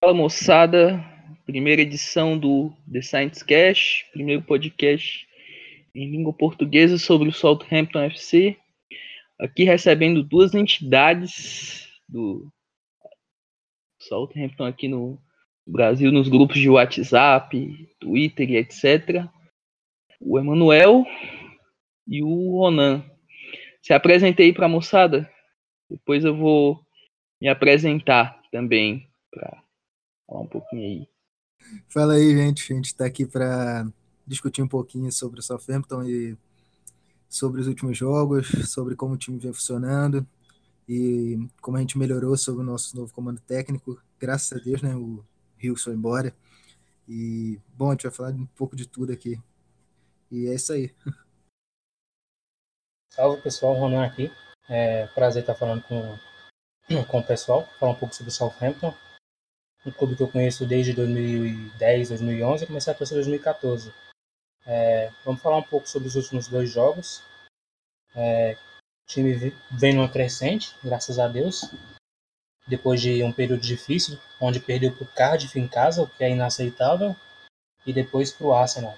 Fala moçada, primeira edição do The Science Cash, primeiro podcast em língua portuguesa sobre o Southampton FC. Aqui recebendo duas entidades do Southampton aqui no Brasil, nos grupos de WhatsApp, Twitter e etc. O Emanuel e o Ronan. Se apresentei para a moçada, depois eu vou me apresentar também para falar um pouquinho aí. Fala aí, gente. A gente está aqui para discutir um pouquinho sobre o Southampton e sobre os últimos jogos, sobre como o time vem funcionando e como a gente melhorou sobre o nosso novo comando técnico. Graças a Deus, né? O Rios foi embora. E, bom, a gente vai falar um pouco de tudo aqui. E é isso aí. Salve pessoal, Ronan aqui. É prazer estar falando com, com o pessoal, falar um pouco sobre o Southampton um clube que eu conheço desde 2010, 2011, comecei a torcer em 2014. É, vamos falar um pouco sobre os últimos dois jogos. É, o time vem numa crescente, graças a Deus, depois de um período difícil, onde perdeu para o Cardiff em casa, o que é inaceitável, e depois para o Arsenal.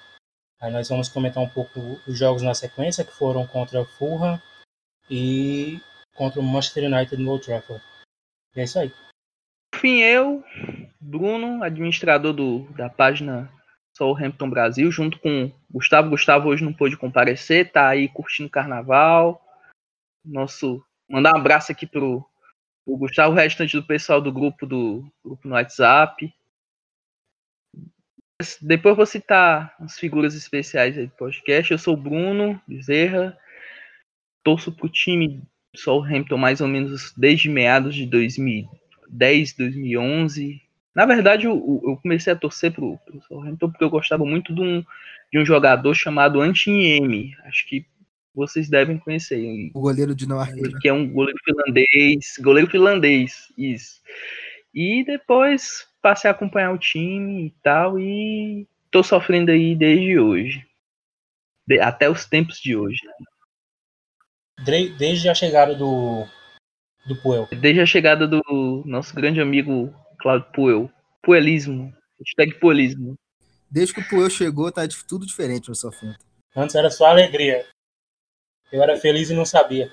Aí nós vamos comentar um pouco os jogos na sequência, que foram contra o Fulham e contra o Manchester United no Old Trafford. E é isso aí fim, eu, Bruno, administrador do, da página Southampton Brasil, junto com Gustavo. Gustavo hoje não pôde comparecer, tá aí curtindo o carnaval. Nosso. Mandar um abraço aqui pro, pro Gustavo, o restante do pessoal do grupo do grupo no WhatsApp. Depois vou citar as figuras especiais aí do podcast. Eu sou o Bruno Bezerra, torço pro time Southampton mais ou menos desde meados de 2000 2010, 2011. Na verdade, eu, eu comecei a torcer pro, pro Southampton porque eu gostava muito de um, de um jogador chamado Antiniemi. Acho que vocês devem conhecer. O goleiro dinamarquês. Que é um goleiro finlandês. Goleiro finlandês, isso. E depois passei a acompanhar o time e tal, e tô sofrendo aí desde hoje. De, até os tempos de hoje. Desde a chegada do, do Puel. Desde a chegada do nosso grande amigo Claudio Puel. Puelismo. Hashtag Puelismo. Desde que o Puel chegou, tá tudo diferente no Southampton. Antes era só alegria. Eu era feliz e não sabia.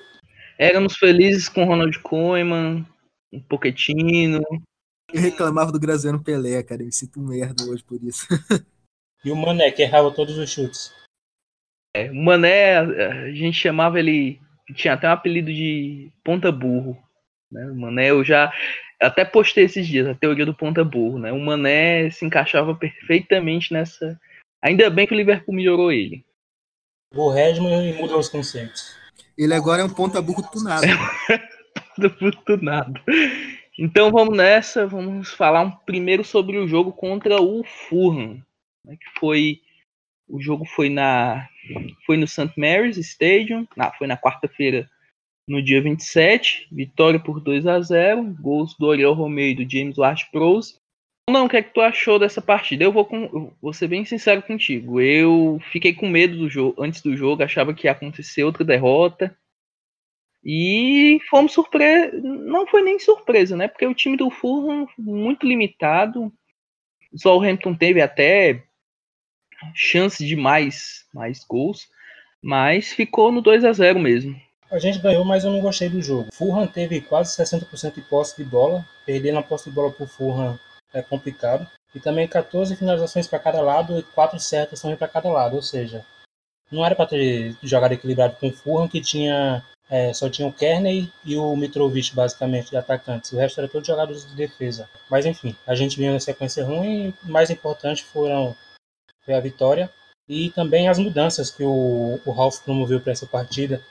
Éramos felizes com Ronald Koeman, um Pochettino. Eu reclamava do Graziano Pelé, cara. Eu me sinto merda hoje por isso. e o Mané, que errava todos os chutes. É, o Mané, a gente chamava ele tinha até um apelido de ponta burro. Né? O Mané, eu já até postei esses dias a teoria do ponta burro. Né? O Mané se encaixava perfeitamente nessa. Ainda bem que o Liverpool melhorou ele. O Redmond mudou os conceitos. Ele agora é um ponta burro tunado. ponta burro tunado. Então vamos nessa, vamos falar um, primeiro sobre o jogo contra o Fulham, né, que foi o jogo foi na foi no St. Mary's Stadium, na, foi na quarta-feira, no dia 27, vitória por 2 a 0, gols do Oriol Romeu e do James Ward-Prowse. Não, o que é que tu achou dessa partida? Eu vou, com, eu vou ser bem sincero contigo. Eu fiquei com medo do jogo antes do jogo, achava que ia acontecer outra derrota. E fomos surpresa. Não foi nem surpresa, né? Porque o time do Fulham muito limitado. O Southampton teve até chance de mais, mais gols, mas ficou no 2 a 0 mesmo. A gente ganhou, mas eu não gostei do jogo. Fulham teve quase 60% de posse de bola. Perder na posse de bola por Fulham é complicado. E também 14 finalizações para cada lado e 4 certas também para cada lado. Ou seja, não era para ter jogado equilibrado com o Fulham, que tinha é, só tinha o Kerney e o Mitrovic, basicamente, de atacantes. O resto era todos jogadores de defesa. Mas enfim, a gente vinha na sequência ruim e mais importante foram foi a vitória. E também as mudanças que o, o Ralf promoveu para essa partida.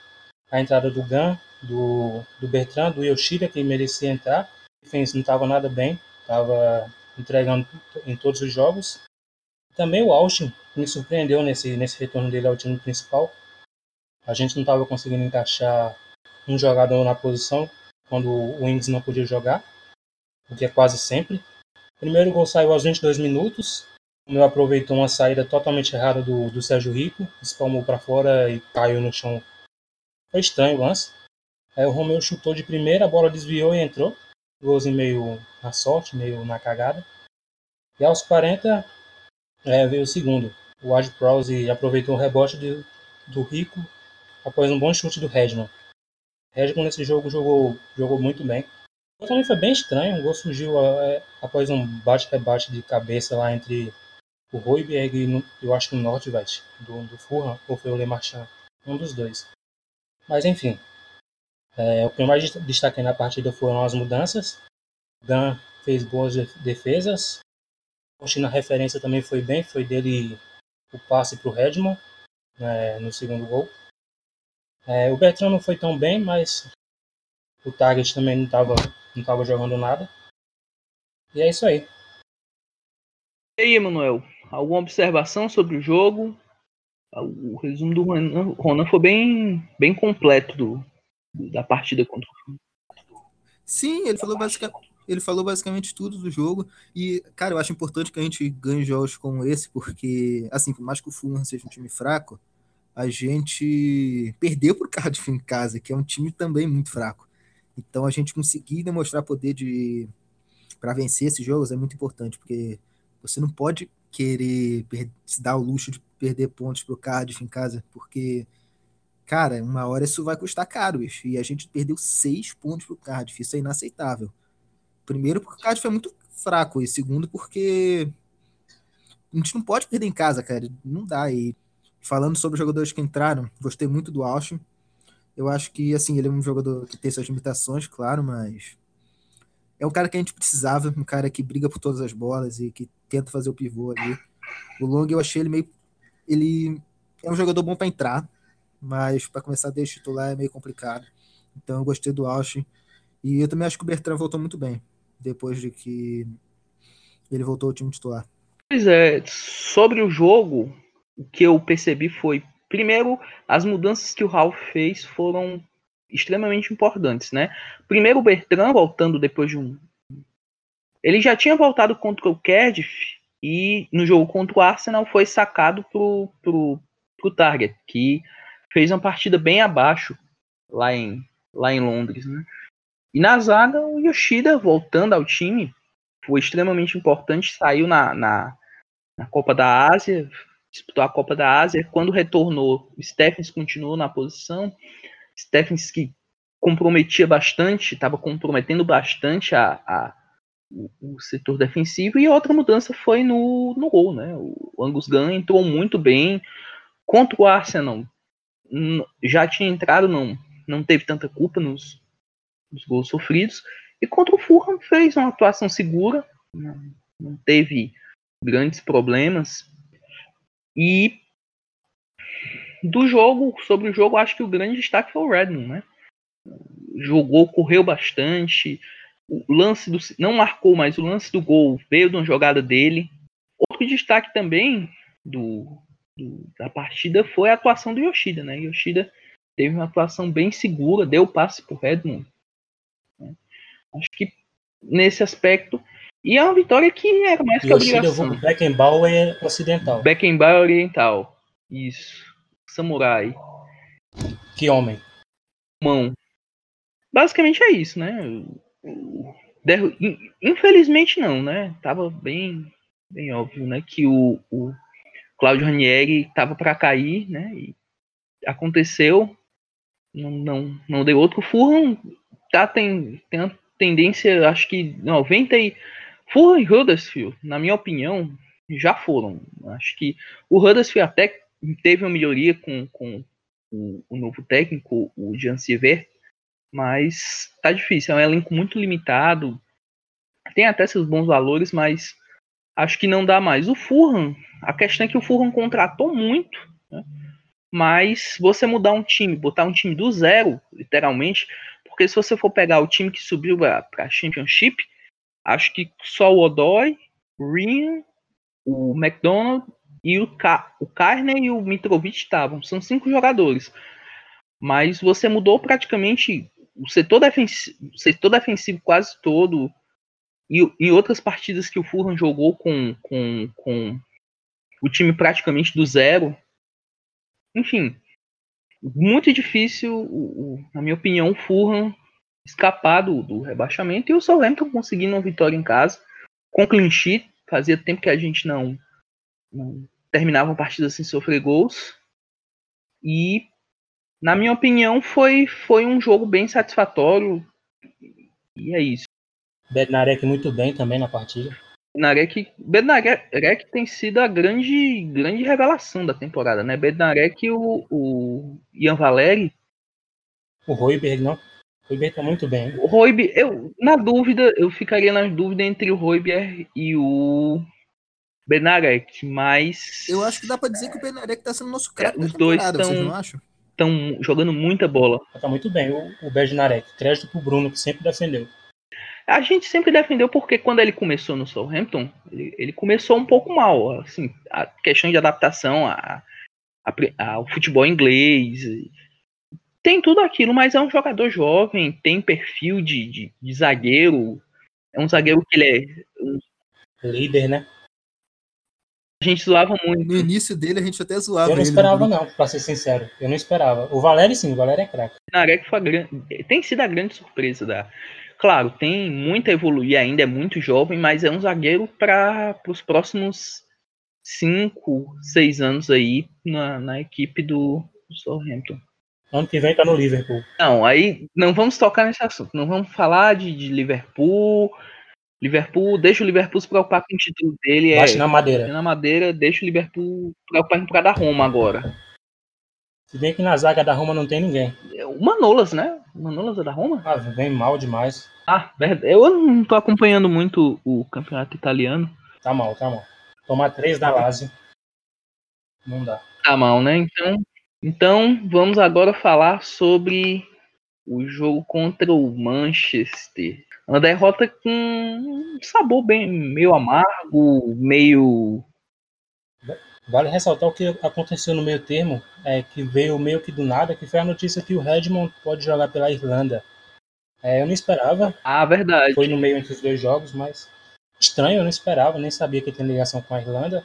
A entrada do Gan, do, do Bertrand, do Yoshida, que merecia entrar. O não estava nada bem, estava entregando em todos os jogos. Também o Austin me surpreendeu nesse, nesse retorno dele ao time principal. A gente não estava conseguindo encaixar um jogador na posição quando o Wings não podia jogar, o que é quase sempre. O primeiro gol saiu aos 22 minutos, o meu aproveitou uma saída totalmente errada do, do Sérgio Rico, espalmou para fora e caiu no chão. Foi estranho o lance. Aí o Romeu chutou de primeira, a bola desviou e entrou. golzinho meio na sorte, meio na cagada. E aos 40 é, veio o segundo. O Ad Prowse aproveitou o rebote de, do Rico após um bom chute do Redmond. Redmond nesse jogo jogou, jogou muito bem. O também foi bem estranho. O gol surgiu é, após um bate-rebate de cabeça lá entre o Royberg e eu acho que o Nordwest do, do Fulham, ou foi o Le Marchand, um dos dois. Mas enfim, é, o que eu mais destaquei na partida foram as mudanças. Dan fez boas defesas. O na referência também foi bem, foi dele o passe para o Redmond né, no segundo gol. É, o Bertrand não foi tão bem, mas o Target também não estava não tava jogando nada. E é isso aí. E aí, Emanuel? Alguma observação sobre o jogo? O resumo do Ronan, Ronan foi bem, bem completo do, da partida contra o Sim, ele falou, basicamente, ele falou basicamente tudo do jogo. E, cara, eu acho importante que a gente ganhe jogos como esse, porque, assim, por mais que o Fulham seja um time fraco, a gente perdeu pro Cardiff em casa, que é um time também muito fraco. Então, a gente conseguir demonstrar poder de para vencer esses jogos é muito importante, porque você não pode querer se dar o luxo de perder pontos pro Cardiff em casa, porque cara, uma hora isso vai custar caro, bicho. E a gente perdeu seis pontos pro Cardiff, isso é inaceitável. Primeiro, porque o Cardiff é muito fraco, e segundo, porque a gente não pode perder em casa, cara. Não dá. E falando sobre os jogadores que entraram, gostei muito do Austin. Eu acho que, assim, ele é um jogador que tem suas limitações, claro, mas é um cara que a gente precisava, um cara que briga por todas as bolas e que tenta fazer o pivô ali. O Long eu achei ele meio. Ele é um jogador bom para entrar, mas para começar desde titular é meio complicado. Então eu gostei do Austin. E eu também acho que o Bertrand voltou muito bem, depois de que ele voltou ao time titular. Pois é, sobre o jogo, o que eu percebi foi, primeiro, as mudanças que o Ralph fez foram extremamente importantes, né? Primeiro o Bertrand voltando depois de um ele já tinha voltado contra o Cardiff e no jogo contra o Arsenal foi sacado pro, pro, pro Target, que fez uma partida bem abaixo lá em, lá em Londres. Né? E na zaga, o Yoshida voltando ao time foi extremamente importante, saiu na, na, na Copa da Ásia, disputou a Copa da Ásia. Quando retornou, o Stephens continuou na posição. Stephens que comprometia bastante, estava comprometendo bastante a, a o, o, setor defensivo. E outra mudança foi no, no gol. Né? O Angus Gunn entrou muito bem. Contra o Arsenal, já tinha entrado, não, não teve tanta culpa nos, nos gols sofridos. E contra o Fulham fez uma atuação segura, não, não teve grandes problemas. E do jogo, sobre o jogo, acho que o grande destaque foi o Redmond, né? Jogou, correu bastante. O lance do não marcou, mas o lance do gol veio de uma jogada dele. Outro destaque também do, da partida foi a atuação do Yoshida, né? Yoshida teve uma atuação bem segura, deu o passe pro Redmond. Né? Acho que nesse aspecto. E é uma vitória que era mais que Yoshida obrigação. Beckenbauer ocidental. Beckenbauer oriental. Isso. Samurai. Que homem. Mão. Basicamente é isso, né? Infelizmente não, né? Tava bem, bem óbvio, né? Que o, o Claudio Ranieri estava para cair, né? E aconteceu, não, não, não deu outro. O tá, tem, tem tendência, acho que 90 e. Fulham e Huddersfield, na minha opinião, já foram. Acho que o Huddersfield até teve uma melhoria com, com o, o novo técnico, o Jean Siever, mas tá difícil, é um elenco muito limitado. Tem até seus bons valores, mas acho que não dá mais. O Fulham, a questão é que o Fulham contratou muito, né? mas você mudar um time, botar um time do zero, literalmente, porque se você for pegar o time que subiu para a Championship, acho que só o Odoi, o Ryan, o McDonald e o, Ka o Carner e o Mitrovic estavam. São cinco jogadores. Mas você mudou praticamente o setor defensivo, setor defensivo quase todo, e em outras partidas que o Fulham jogou com, com, com o time praticamente do zero. Enfim, muito difícil, na minha opinião, o Fulham escapar do, do rebaixamento e o Southampton conseguindo uma vitória em casa com clean sheet. Fazia tempo que a gente não, não terminava uma partida sem sofrer gols. E, na minha opinião, foi, foi um jogo bem satisfatório. E é isso. Bednarek muito bem também na partida. Bednarek, Bednarek tem sido a grande, grande revelação da temporada, né? Bednarek e o, o Ian Valeri. O Royberg, não? O Royberg tá muito bem. O Royberg, eu, na dúvida, eu ficaria na dúvida entre o Royberg e o Benarek, mas. Eu acho que dá pra dizer que o Benarek tá sendo nosso craque. Os dois estão jogando muita bola. Tá muito bem, o, o Benarek. Crédito pro Bruno, que sempre defendeu. A gente sempre defendeu porque quando ele começou no Southampton, ele, ele começou um pouco mal. Assim, a questão de adaptação a, ao futebol inglês. Tem tudo aquilo, mas é um jogador jovem, tem perfil de, de, de zagueiro. É um zagueiro que ele é. Um... Líder, né? A gente zoava muito. No início dele a gente até zoava. Eu não esperava, não, pra ser sincero. Eu não esperava. O Valério sim, o Valério é craque. Narek foi grande, tem sido a grande surpresa da. Claro, tem muito a evoluir ainda, é muito jovem, mas é um zagueiro para os próximos 5, 6 anos aí na, na equipe do, do Southampton. Ano que vem tá no Liverpool. Não, aí não vamos tocar nesse assunto. Não vamos falar de, de Liverpool, Liverpool, deixa o Liverpool se preocupar com o título dele. Bate é, na madeira. Na madeira, deixa o Liverpool preocupar com o da Roma agora. Se bem que na zaga da Roma não tem ninguém. É o Manolas, né? O Manolas é da Roma? Ah, vem mal demais. Ah, verdade. Eu não tô acompanhando muito o campeonato italiano. Tá mal, tá mal. Tomar três da Lazio. Não dá. Tá mal, né? Então, então vamos agora falar sobre o jogo contra o Manchester. Uma derrota com um sabor bem meio amargo, meio. Vale ressaltar o que aconteceu no meio termo, é, que veio meio que do nada, que foi a notícia que o Redmond pode jogar pela Irlanda. É, eu não esperava. Ah, verdade. Foi no meio entre os dois jogos, mas estranho, eu não esperava, nem sabia que tinha ligação com a Irlanda.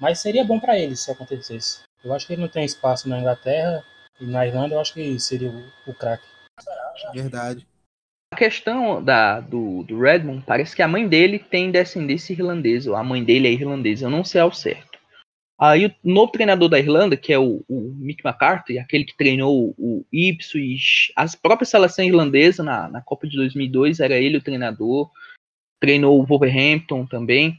Mas seria bom para ele se acontecesse. Eu acho que ele não tem espaço na Inglaterra e na Irlanda eu acho que seria o, o craque. Verdade. A questão da, do, do Redmond, parece que a mãe dele tem descendência irlandesa, ou a mãe dele é irlandesa, eu não sei ao certo. Aí o novo treinador da Irlanda, que é o, o Mick McCarthy, aquele que treinou o Ipswich, as próprias seleção irlandesa na, na Copa de 2002, era ele o treinador, treinou o Wolverhampton também.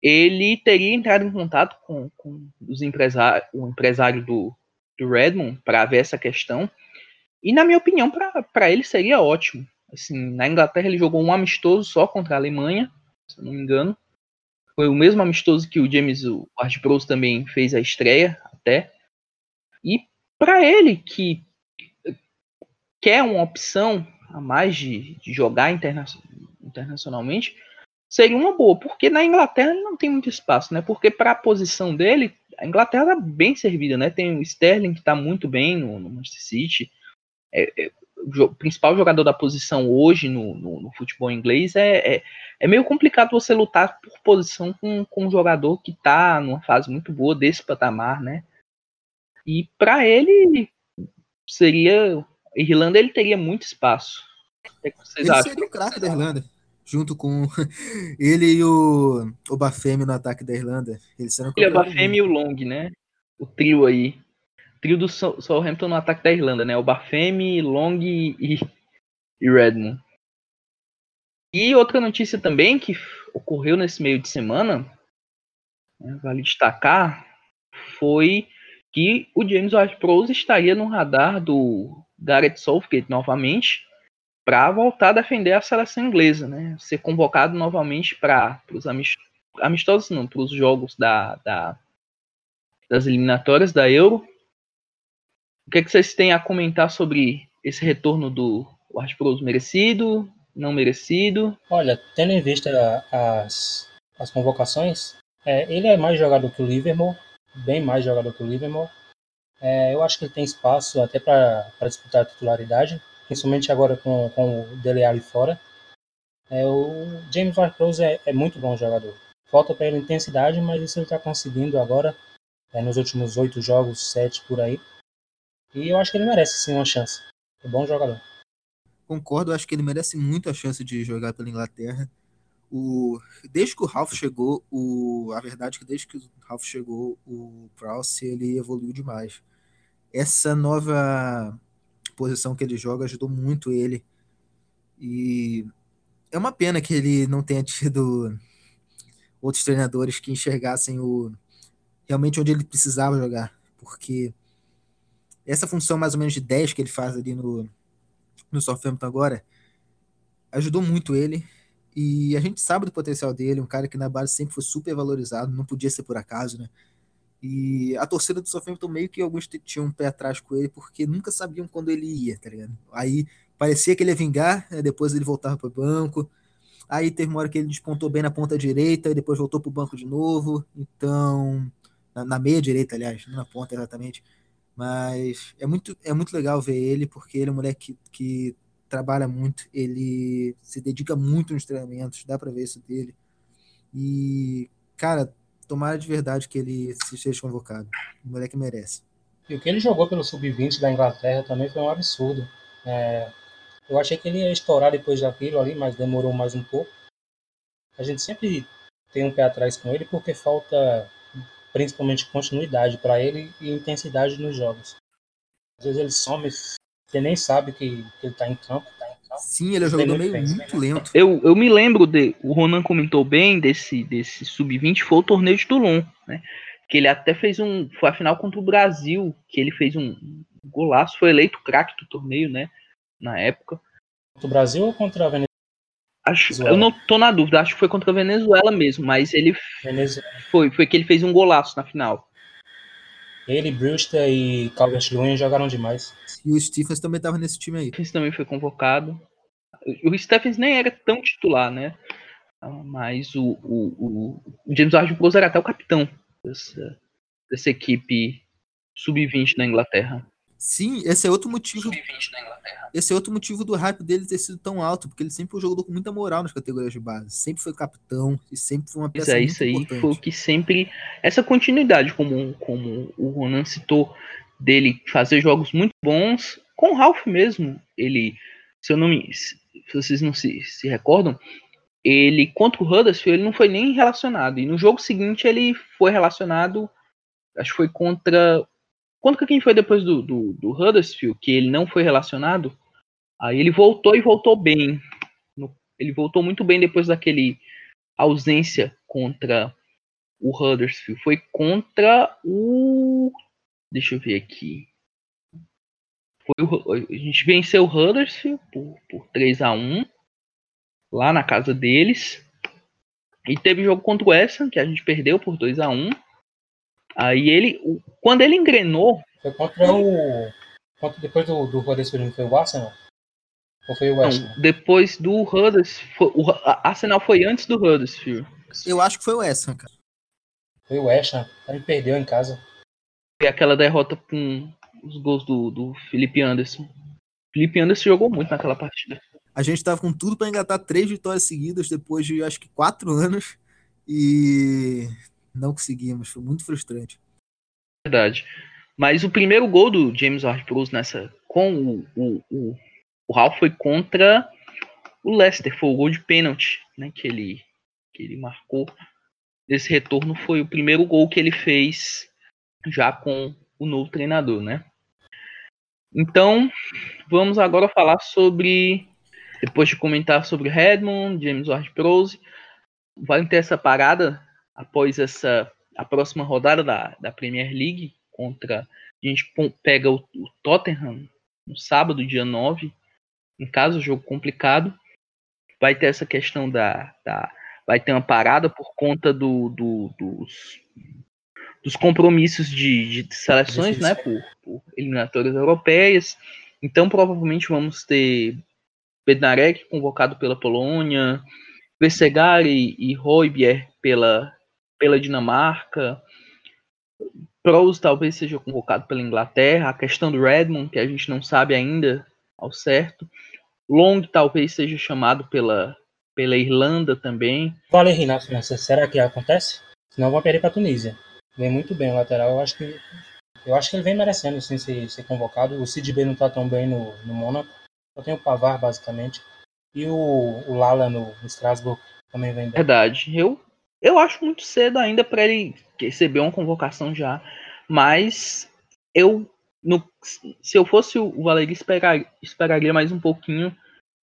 Ele teria entrado em contato com, com os empresários, o empresário do, do Redmond para ver essa questão. E, na minha opinião, para ele seria ótimo. Assim, na Inglaterra ele jogou um amistoso só contra a Alemanha, se eu não me engano. Foi o mesmo amistoso que o James Ward-Prowse também fez a estreia até. E para ele que quer uma opção a mais de, de jogar interna internacionalmente, seria uma boa, porque na Inglaterra ele não tem muito espaço, né? Porque para a posição dele, a Inglaterra tá bem servida, né? Tem o Sterling que está muito bem no, no Manchester City. É, é, o principal jogador da posição hoje no, no, no futebol inglês, é, é, é, meio complicado você lutar por posição com, com um jogador que está numa fase muito boa desse patamar, né? E para ele seria. Irlanda ele teria muito espaço. O que vocês ele acham? seria o craque da Irlanda. Junto com ele e o, o Bafemi no ataque da Irlanda. Eles serão ele, o Bafemi e o Long, né? O trio aí trio do Southampton no ataque da Irlanda, né? O Bafemi, Long e, e Redmond. E outra notícia também que ocorreu nesse meio de semana, né, vale destacar, foi que o James Ward-Prowse estaria no radar do Gareth Southgate novamente para voltar a defender a seleção inglesa, né? Ser convocado novamente para os amistosos, não, para os jogos da, da, das eliminatórias da Euro que, é que vocês têm a comentar sobre esse retorno do Ward merecido, não merecido? Olha, tendo em vista as, as convocações, é, ele é mais jogador que o Livermore, bem mais jogador que o Livermore. É, eu acho que ele tem espaço até para disputar a titularidade, principalmente agora com, com o Dele Alli fora. É, o James Ward-Prowse é, é, muito bom jogador. Falta para ele intensidade, mas isso ele está conseguindo agora, é, nos últimos oito jogos, sete por aí. E eu acho que ele merece sim uma chance. É um bom jogador. Concordo, acho que ele merece muito a chance de jogar pela Inglaterra. O, desde que o Ralph chegou, o, a verdade é que desde que o Ralph chegou, o Prowse ele evoluiu demais. Essa nova posição que ele joga ajudou muito ele. E é uma pena que ele não tenha tido outros treinadores que enxergassem o realmente onde ele precisava jogar, porque essa função mais ou menos de 10 que ele faz ali no, no Southampton agora ajudou muito ele e a gente sabe do potencial dele, um cara que na base sempre foi super valorizado, não podia ser por acaso, né? E a torcida do Southampton meio que alguns tinham um pé atrás com ele, porque nunca sabiam quando ele ia, tá ligado? Aí parecia que ele ia vingar, né? depois ele voltava para o banco. Aí teve uma hora que ele despontou bem na ponta direita e depois voltou para o banco de novo. Então, na, na, meia direita, aliás, na ponta exatamente. Mas é muito, é muito legal ver ele, porque ele é um moleque que, que trabalha muito, ele se dedica muito nos treinamentos, dá para ver isso dele. E, cara, tomara de verdade que ele seja convocado. O moleque merece. E o que ele jogou pelo Sub-20 da Inglaterra também foi um absurdo. É, eu achei que ele ia estourar depois daquilo ali, mas demorou mais um pouco. A gente sempre tem um pé atrás com ele porque falta principalmente continuidade para ele e intensidade nos jogos. Às vezes ele some, você nem sabe que, que ele está em campo. Tá em campo. Sim, ele é um jogador meio muito lento. Eu, eu me lembro de. O Ronan comentou bem desse, desse sub-20, foi o torneio de Toulon, né? Que ele até fez um. Foi a final contra o Brasil, que ele fez um golaço, foi eleito craque do torneio, né? Na época. Contra o Brasil ou contra a Venezuela? Acho, eu não tô na dúvida, acho que foi contra a Venezuela mesmo, mas ele Venezuela. foi, foi que ele fez um golaço na final. Ele, Brewster e Calvert-Lewin jogaram demais. E o Stephens também tava nesse time aí. O Stephens também foi convocado. O Stephens nem era tão titular, né? Mas o, o, o James Ward-Prowse era até o capitão dessa, dessa equipe sub-20 da Inglaterra. Sim, esse é outro motivo. Esse é outro motivo do hype dele ter sido tão alto, porque ele sempre jogador com muita moral nas categorias de base. Sempre foi capitão e sempre foi uma peça é, muito isso aí importante. foi o que sempre. Essa continuidade, como, como o Ronan citou, dele fazer jogos muito bons, com o Ralph mesmo. Ele, se eu não me. Se vocês não se, se recordam, ele contra o Huddersfield ele não foi nem relacionado. E no jogo seguinte ele foi relacionado. Acho que foi contra Contra quem foi depois do, do, do Huddersfield, que ele não foi relacionado, aí ele voltou e voltou bem. Ele voltou muito bem depois daquele ausência contra o Huddersfield. Foi contra o. Deixa eu ver aqui. Foi o... a gente venceu o Huddersfield por, por 3 a 1 lá na casa deles. E teve jogo contra o Essen, que a gente perdeu por 2 a 1 Aí ele, quando ele engrenou. Foi contra o. Depois do, do Huddersfield, foi o Arsenal? Ou foi o West Ham? Depois do Huddersfield. O Arsenal foi antes do Huddersfield. Eu acho que foi o West Ham, cara. Foi o West Ham. Ele perdeu em casa. E aquela derrota com os gols do, do Felipe Anderson. Felipe Anderson jogou muito naquela partida. A gente tava com tudo para engatar três vitórias seguidas depois de acho que quatro anos. E não conseguimos, foi muito frustrante. Verdade. Mas o primeiro gol do James Ward-Prowse nessa com o, o, o, o Ralph foi contra o Leicester, foi o gol de pênalti, né, que ele que ele marcou. Esse retorno foi o primeiro gol que ele fez já com o novo treinador, né? Então, vamos agora falar sobre depois de comentar sobre Redmond, James Ward-Prowse, vai ter essa parada após essa a próxima rodada da, da Premier League contra a gente pega o, o Tottenham no sábado, dia 9, em caso jogo complicado. Vai ter essa questão da, da vai ter uma parada por conta do, do dos, dos compromissos de, de seleções, né, por, por eliminatórias europeias. Então provavelmente vamos ter Bednarek convocado pela Polônia, Vesegari e Roybier pela pela Dinamarca. Prose talvez seja convocado pela Inglaterra. A questão do Redmond, que a gente não sabe ainda ao certo. Long talvez seja chamado pela, pela Irlanda também. Falei, Renato França, será que acontece? Senão vão perder para a Tunísia. Vem muito bem o lateral. Eu acho que eu acho que ele vem merecendo sim, ser, ser convocado. O Sid B não está tão bem no, no Mônaco. Só tem o Pavar, basicamente. E o, o Lala no, no Strasbourg também vem bem. Verdade. Eu, eu acho muito cedo ainda para ele receber uma convocação já. Mas eu, no, se eu fosse o Valéry, esperar, esperaria mais um pouquinho,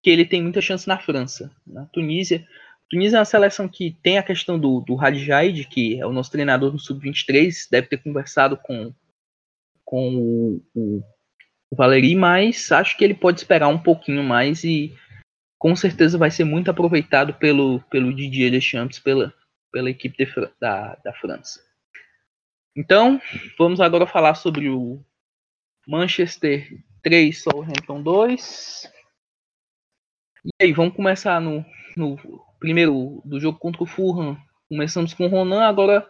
que ele tem muita chance na França. Na Tunísia, Tunísia é uma seleção que tem a questão do, do Hadjaid, que é o nosso treinador no Sub-23, deve ter conversado com, com o, o, o Valeri, mas acho que ele pode esperar um pouquinho mais e com certeza vai ser muito aproveitado pelo, pelo Didier Deschamps, pela, pela equipe de, da, da França. Então, vamos agora falar sobre o Manchester 3, Southampton 2. E aí, vamos começar no, no primeiro do jogo contra o Fulham. Começamos com o Ronan, agora.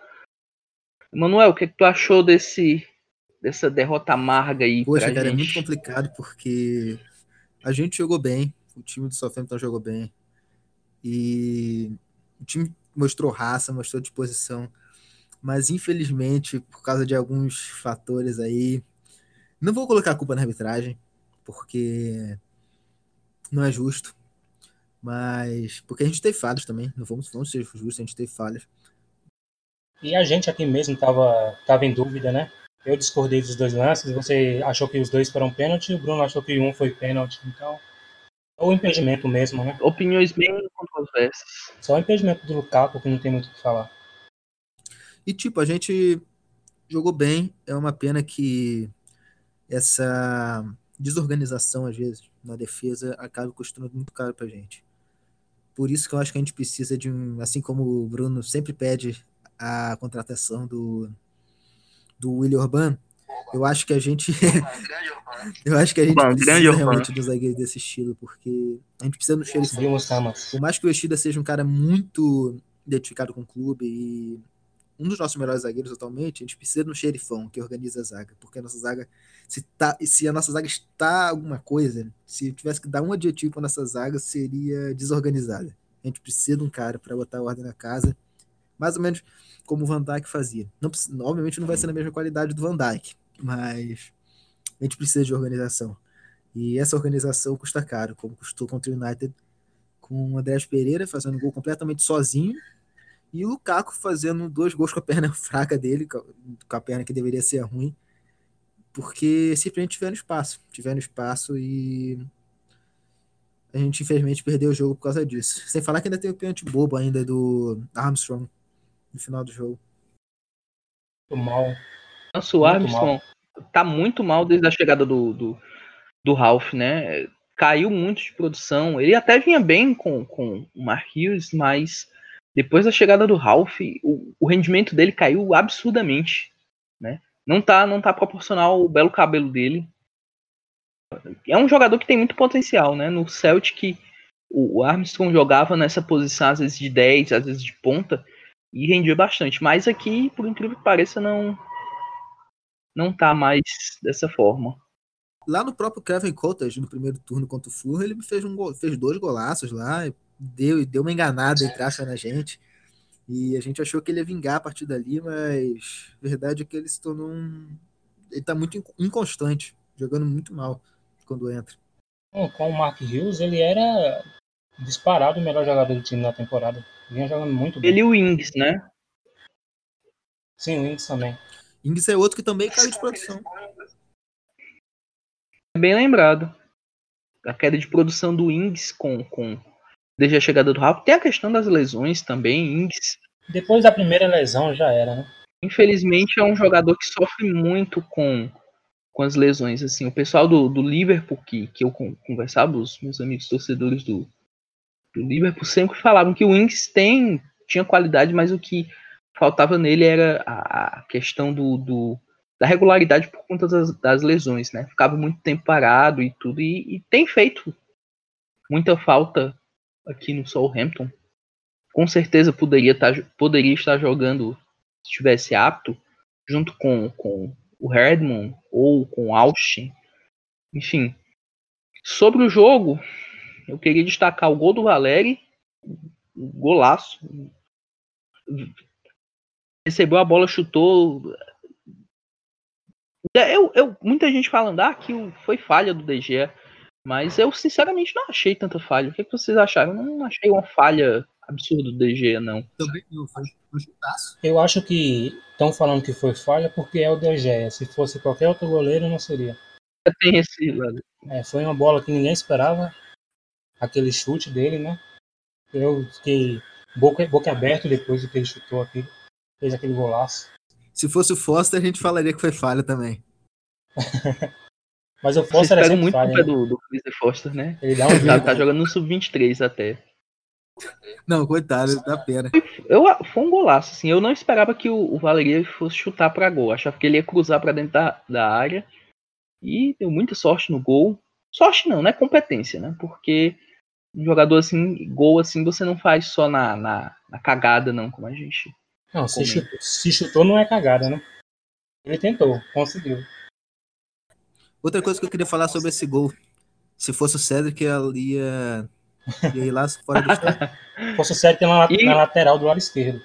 Manuel, o que, é que tu achou desse dessa derrota amarga aí? Poxa, cara, gente? é muito complicado porque a gente jogou bem, o time do Southampton jogou bem e o time mostrou raça, mostrou disposição, mas infelizmente por causa de alguns fatores aí, não vou colocar a culpa na arbitragem porque não é justo. Mas. Porque a gente teve falhas também. Não vamos, vamos ser justos, a gente teve falhas. E a gente aqui mesmo tava, tava em dúvida, né? Eu discordei dos dois lances. Você achou que os dois foram pênalti, o Bruno achou que um foi pênalti. Então. É o impedimento mesmo, né? Opiniões bem controversas. Só o impedimento do Lukaku, que não tem muito o que falar. E tipo, a gente jogou bem. É uma pena que essa desorganização, às vezes, na defesa, acaba custando muito caro pra gente. Por isso que eu acho que a gente precisa de um, assim como o Bruno sempre pede a contratação do do William Orban, eu acho que a gente eu acho que a gente precisa realmente do zagueiro desse estilo, porque a gente precisa no xerife. Por mais que o Yoshida seja um cara muito identificado com o clube e um dos nossos melhores zagueiros atualmente, a gente precisa de um xerifão que organiza a zaga, porque a nossa zaga, se, tá, se a nossa zaga está alguma coisa, se tivesse que dar um adjetivo para nossa zaga, seria desorganizada. A gente precisa de um cara para botar ordem na casa, mais ou menos como o Van Dijk fazia. Não, obviamente não vai ser na mesma qualidade do Van Dijk, mas a gente precisa de organização. E essa organização custa caro, como custou contra o United, com o André Pereira fazendo gol completamente sozinho, e o Lukaku fazendo dois gols com a perna fraca dele, com a perna que deveria ser ruim, porque simplesmente tiveram espaço. Tiveram espaço e a gente infelizmente perdeu o jogo por causa disso. Sem falar que ainda tem o pênalti bobo ainda do Armstrong no final do jogo. Mal. Nossa, o Armstrong mal. tá muito mal desde a chegada do, do, do Ralph, né? Caiu muito de produção. Ele até vinha bem com, com o Mark Hughes, mas depois da chegada do Ralph, o, o rendimento dele caiu absurdamente, né? Não tá, não tá proporcional ao belo cabelo dele. É um jogador que tem muito potencial, né? No Celtic, o Armstrong jogava nessa posição às vezes de 10, às vezes de ponta, e rendia bastante. Mas aqui, por incrível que pareça, não não tá mais dessa forma. Lá no próprio Kevin Cottage, no primeiro turno contra o Fulham, ele fez, um, fez dois golaços lá, deu, deu uma enganada entre aspas na gente. E a gente achou que ele ia vingar a partir dali, mas a verdade é que ele se tornou um. Ele tá muito inconstante, jogando muito mal quando entra. Com o Mark Hughes, ele era disparado o melhor jogador do time na temporada. Vinha jogando muito bem. Ele e o Ings, né? Sim, o Ings também. Ings é outro que também caiu de produção. É bem lembrado. A queda de produção do Ings com, com desde a chegada do Rafa. Tem a questão das lesões também. Ings. Depois da primeira lesão já era, né? Infelizmente é um jogador que sofre muito com, com as lesões. Assim, o pessoal do, do Liverpool que, que eu conversava, os meus amigos torcedores do, do Liverpool sempre falavam que o Ings tem tinha qualidade, mas o que faltava nele era a, questão do, do, da regularidade por conta das, das, lesões, né? Ficava muito tempo parado e tudo e, e tem feito muita falta aqui no Southampton, com certeza poderia, tá, poderia estar jogando, se estivesse apto, junto com, com o Redmond ou com o Austin. Enfim, sobre o jogo, eu queria destacar o gol do Valeri, golaço. Recebeu a bola, chutou. Eu, eu, muita gente falando ah, que foi falha do DG. Mas eu sinceramente não achei tanta falha. O que, que vocês acharam? Eu não achei uma falha absurda do DG, não. Também não, foi um chutaço. Eu acho que estão falando que foi falha porque é o Gea. Se fosse qualquer outro goleiro, não seria. Tem esse lado. É, foi uma bola que ninguém esperava. Aquele chute dele, né? Eu fiquei boca, boca aberta depois do que ele chutou aqui. Fez aquele golaço. Se fosse o Foster, a gente falaria que foi falha também. Mas o Foster é muito falha, né? do, do Chris Foster, né? Ele dá um Tá, tá jogando no Sub-23 até. Não, coitado, dá pena. Eu, foi um golaço, assim. Eu não esperava que o, o Valeria fosse chutar pra gol. Achava que ele ia cruzar pra dentro da, da área. E deu muita sorte no gol. Sorte não, né? Competência, né? Porque um jogador assim, gol assim, você não faz só na, na, na cagada, não, como a gente. Não, se chutou, se chutou não é cagada, né? Ele tentou, conseguiu. Outra coisa que eu queria falar sobre esse gol. Se fosse o Cedric, ele ia, ia ir lá fora do estádio. Fosse o Sérgio na, E- na lateral do lado esquerdo.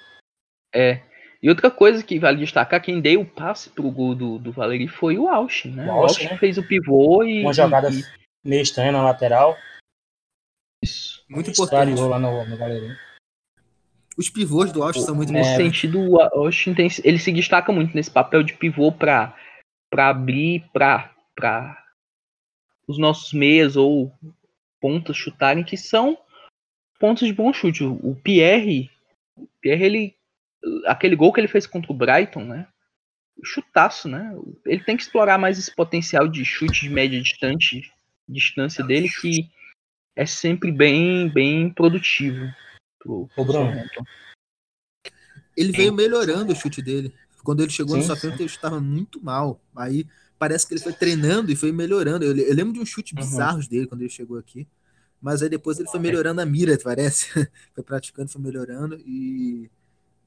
É. E outra coisa que vale destacar, quem deu o passe pro gol do, do Valeri foi o Austin, né? O Austin, Austin né? fez o pivô e. Uma jogada e- meio estranha na lateral. isso. Muito importante. Lá no, no galerinho. Os pivôs do Austin são muito Nesse É. sentido, o Austin tem, ele se destaca muito nesse papel de pivô para abrir para os nossos meias ou pontas chutarem que são pontos de bom chute. O o Pierre, o Pierre ele aquele gol que ele fez contra o Brighton, né? Chutaço, né? Ele tem que explorar mais esse potencial de chute de média distante, distância dele que é sempre bem bem produtivo pro, pro Ô, Bruno. Ele veio melhorando o chute dele. Quando ele chegou no Sim, Southampton, ele estava muito mal. Aí parece que ele foi treinando e foi melhorando. Eu, eu lembro de um chute Uhum. bizarros dele quando ele chegou aqui. Mas aí depois ele foi melhorando a mira, parece. foi praticando, foi melhorando. E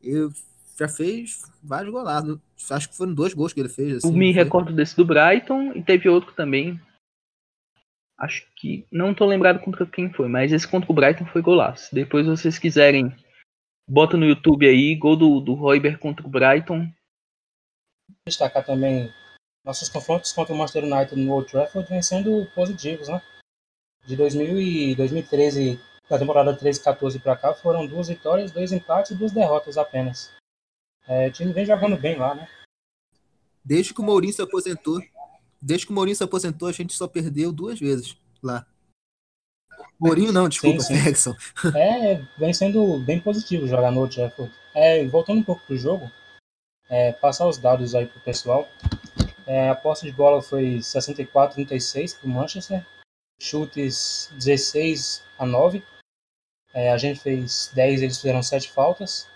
ele já fez vários golaços. Acho que foram dois gols que ele fez. Assim, Eu me foi? recordo desse do Brighton e teve outro também. Acho que. Não tô lembrado contra quem foi, mas esse contra o Brighton foi golaço. Depois, se vocês quiserem, bota no YouTube aí, gol do, do Royber contra o Brighton. Destacar também nossos confrontos contra o Manchester United no Old Trafford vem sendo positivos, né? De 2000 e 2013, da temporada 13 14 para cá, foram duas vitórias, dois empates e duas derrotas apenas. É, o time vem jogando bem lá, né? Desde que o Mourinho se aposentou. Desde que o Mourinho se aposentou, a gente só perdeu duas vezes lá. Mourinho não, desculpa, Sim, sim. Ferguson. É, vem sendo bem positivo jogar no Old Trafford. É, voltando um pouco pro jogo, é, passar os dados aí pro pessoal. É, a posse de bola foi 64-36 pro Manchester, chutes 16 a 9. É, a gente fez 10, eles fizeram 7 faltas.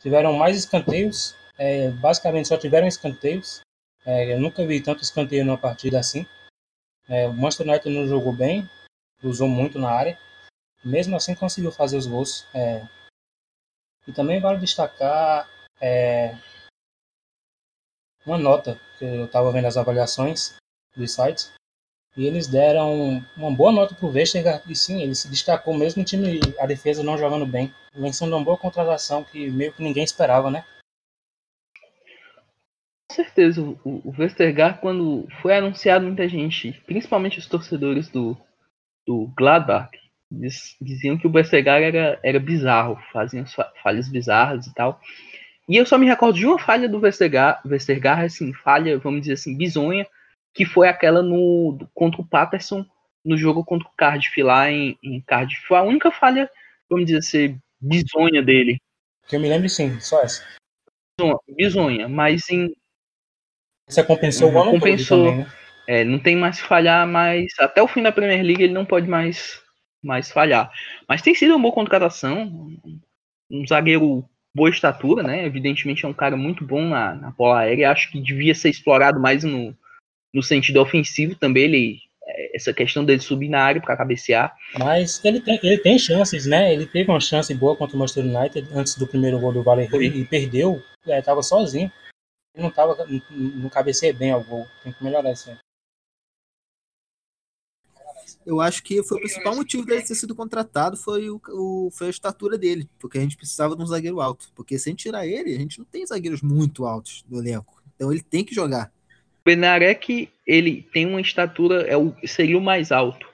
Tiveram mais escanteios, é, basicamente só tiveram escanteios. É, eu nunca vi tanto escanteio numa partida assim. É, o Manchester United não jogou bem, usou muito na área mesmo assim conseguiu fazer os gols. é. E também vale destacar é, uma nota, que eu estava vendo as avaliações dos sites, e eles deram uma boa nota para o Vestergaard, e sim, ele se destacou mesmo o time, a defesa não jogando bem, vencendo uma boa contratação que meio que ninguém esperava, né? Com certeza, o, o Westergaard, quando foi anunciado, muita gente, principalmente os torcedores do, do Gladbach, diz- diziam que o Westergaard era, era bizarro, fazia umas fa- falhas bizarras e tal. E eu só me recordo de uma falha do Westergaard, Westergaard assim, falha, vamos dizer assim, bizonha, que foi aquela no contra o Patterson no jogo contra o Cardiff lá em, em Cardiff. Foi a única falha, vamos dizer assim, bizonha dele. Que eu me lembro sim, só essa. Bizonha, mas em, Você compensou o Uhum, ano todo compensou. também, né? É, não tem mais que falhar, mas até o fim da Premier League ele não pode mais, mais falhar. Mas tem sido uma boa contratação, um- zagueiro boa estatura, né? Evidentemente é um cara muito bom na, na bola aérea. Acho que devia ser explorado mais no, no sentido ofensivo também. Ele, é, essa questão dele subir na área para cabecear. Mas ele tem, ele tem chances, né? Ele teve uma chance boa contra o Manchester United antes do primeiro gol do Valerie e perdeu. É, tava sozinho. Ele não tava, não, cabeceia bem ao gol. Tem que melhorar isso aí. Eu acho que foi o principal motivo dele ter sido contratado foi, o, o- foi a estatura dele, porque a gente precisava de um zagueiro alto. Porque sem tirar ele, a gente não tem zagueiros muito altos no elenco. Então ele tem que jogar. O Benarek, ele tem uma estatura, é o, seria o mais alto.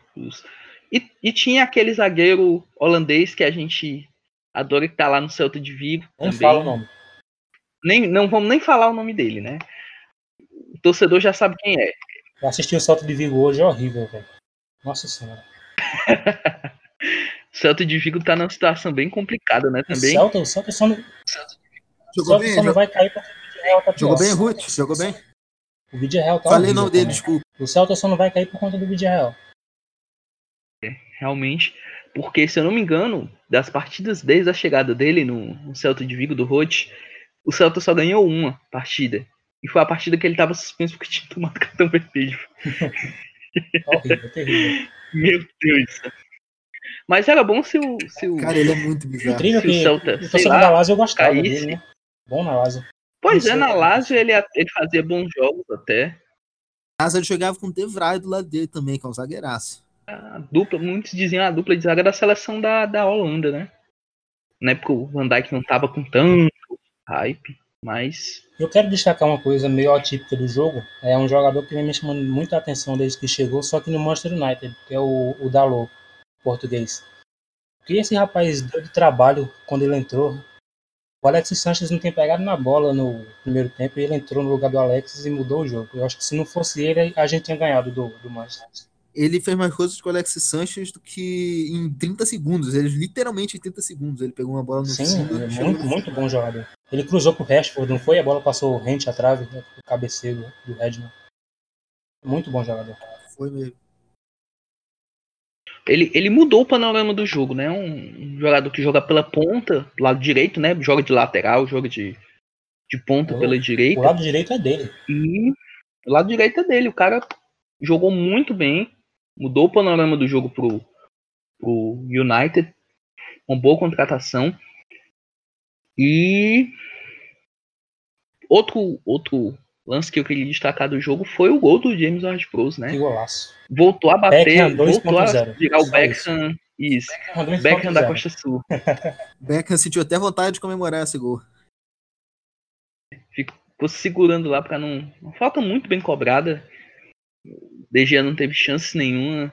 E, e tinha aquele zagueiro holandês que a gente adora que tá lá no Celta de Vigo. Não também. fala o nome. Nem, não vamos nem falar o nome dele, né? O torcedor já sabe quem é. Eu assisti o Salto de Vigo hoje, é horrível, velho. Nossa senhora. O Celta de Vigo tá numa situação bem complicada, né? O Também. Celta, o Celta só não, o Jogou bem, só não jogou, vai cair porque o vídeo real tá pior. jogou bem, Ruth? Jogou bem? O vídeo real tá Falei o nome dele, também. desculpa. O Celta só não vai cair por conta do vídeo real. realmente, porque se eu não me engano, das partidas desde a chegada dele no, no Celta de Vigo do Rote, o Celta só ganhou uma partida. E foi a partida que ele tava suspenso porque tinha tomado cartão vermelho. Horrível, terrível. Meu Deus. Mas era bom se o. Se o... Cara, ele é muito bizarro. Incrível Se o Celta, o sei lá, da Lazio eu gostava caísse. dele, né? Bom na Lazio. pois não é, sei. na Lazio ele, ele fazia bons jogos até. Casa ele jogava com o De Vrij do lado dele também, que é um zagueiraço. A dupla, muitos diziam a dupla de zaga da seleção da, da Holanda, né? Na época o Van Dijk não tava com tanto hype, mas. Eu quero destacar uma coisa meio atípica do jogo. É um jogador que vem me chamando muita atenção desde que chegou, só que no Manchester United, que é o, o Dalot, português. O que esse rapaz deu de trabalho quando ele entrou? O Alexis Sanches não tem pegado na bola no primeiro tempo e ele entrou no lugar do Alexis e mudou o jogo. Eu acho que se não fosse ele, a gente tinha ganhado do, do Manchester. Ele fez mais coisas com o Alexis Sanches do que em 30 segundos. Ele literalmente em 30 segundos. Ele pegou uma bola no Sim, fundo, é muito, muito bom jogador. Ele cruzou pro Rashford, não foi? A bola passou rente à trave, né, o cabeceio do Redmond. Muito bom jogador. Foi mesmo. Ele, ele mudou o panorama do jogo, né? Um, um jogador que joga pela ponta, do lado direito, né? Joga de lateral, joga de, de ponta pela direita. O lado direito é dele. E o lado direito é dele. O cara jogou muito bem. Mudou o panorama do jogo pro, pro United. Uma boa contratação. E outro, outro lance que eu queria destacar do jogo foi o gol do James Ward-Prowse, Que né? golaço. Voltou a bater, Beckham voltou a 2.0. virar o Beckham. Isso. Beckham Beckham da 2.0. Costa Sul. Beckham sentiu até vontade de comemorar esse gol. ficou se segurando lá pra não. Uma falta muito bem cobrada. O DG não teve chance nenhuma.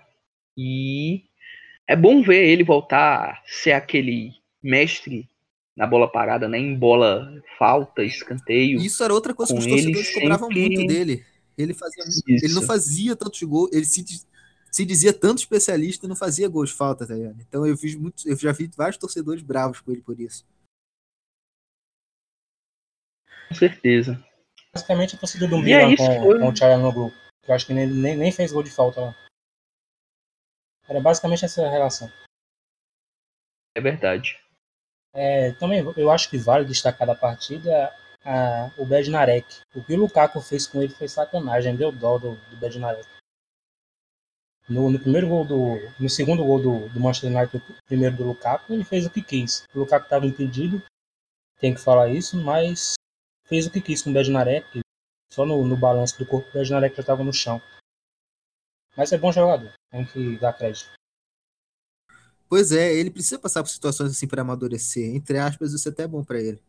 E é bom ver ele voltar a ser aquele mestre na bola parada, né? Em bola falta, escanteio. Isso era outra coisa que os torcedores ele cobravam sempre- muito dele. Ele, fazia, ele não fazia tantos gols, ele se, se dizia tanto especialista e não fazia gols de falta, tá ligado? Então eu fiz muito, eu já vi vários torcedores bravos com ele por isso. Com certeza. Basicamente a torcida do Milan é isso, com, foi- com o Tcharanoglu. Que eu acho que nem, nem, nem fez gol de falta lá. Era basicamente essa relação. É verdade. É, também eu acho que vale destacar da partida a, o Bednarek. O que o Lukaku fez com ele foi sacanagem, deu dó do, do Bednarek. No, no primeiro gol do. No segundo gol do, do Manchester United, primeiro do Lukaku, ele fez o que quis. O Lukaku estava impedido, tem que falar isso, mas fez o que quis com o Bednarek. Só no, no balanço do corpo, o Bednarek já estava no chão. Mas é bom jogador, tem que dar crédito. Pois é, ele precisa passar por situações assim para amadurecer. Entre aspas, isso é até bom para ele.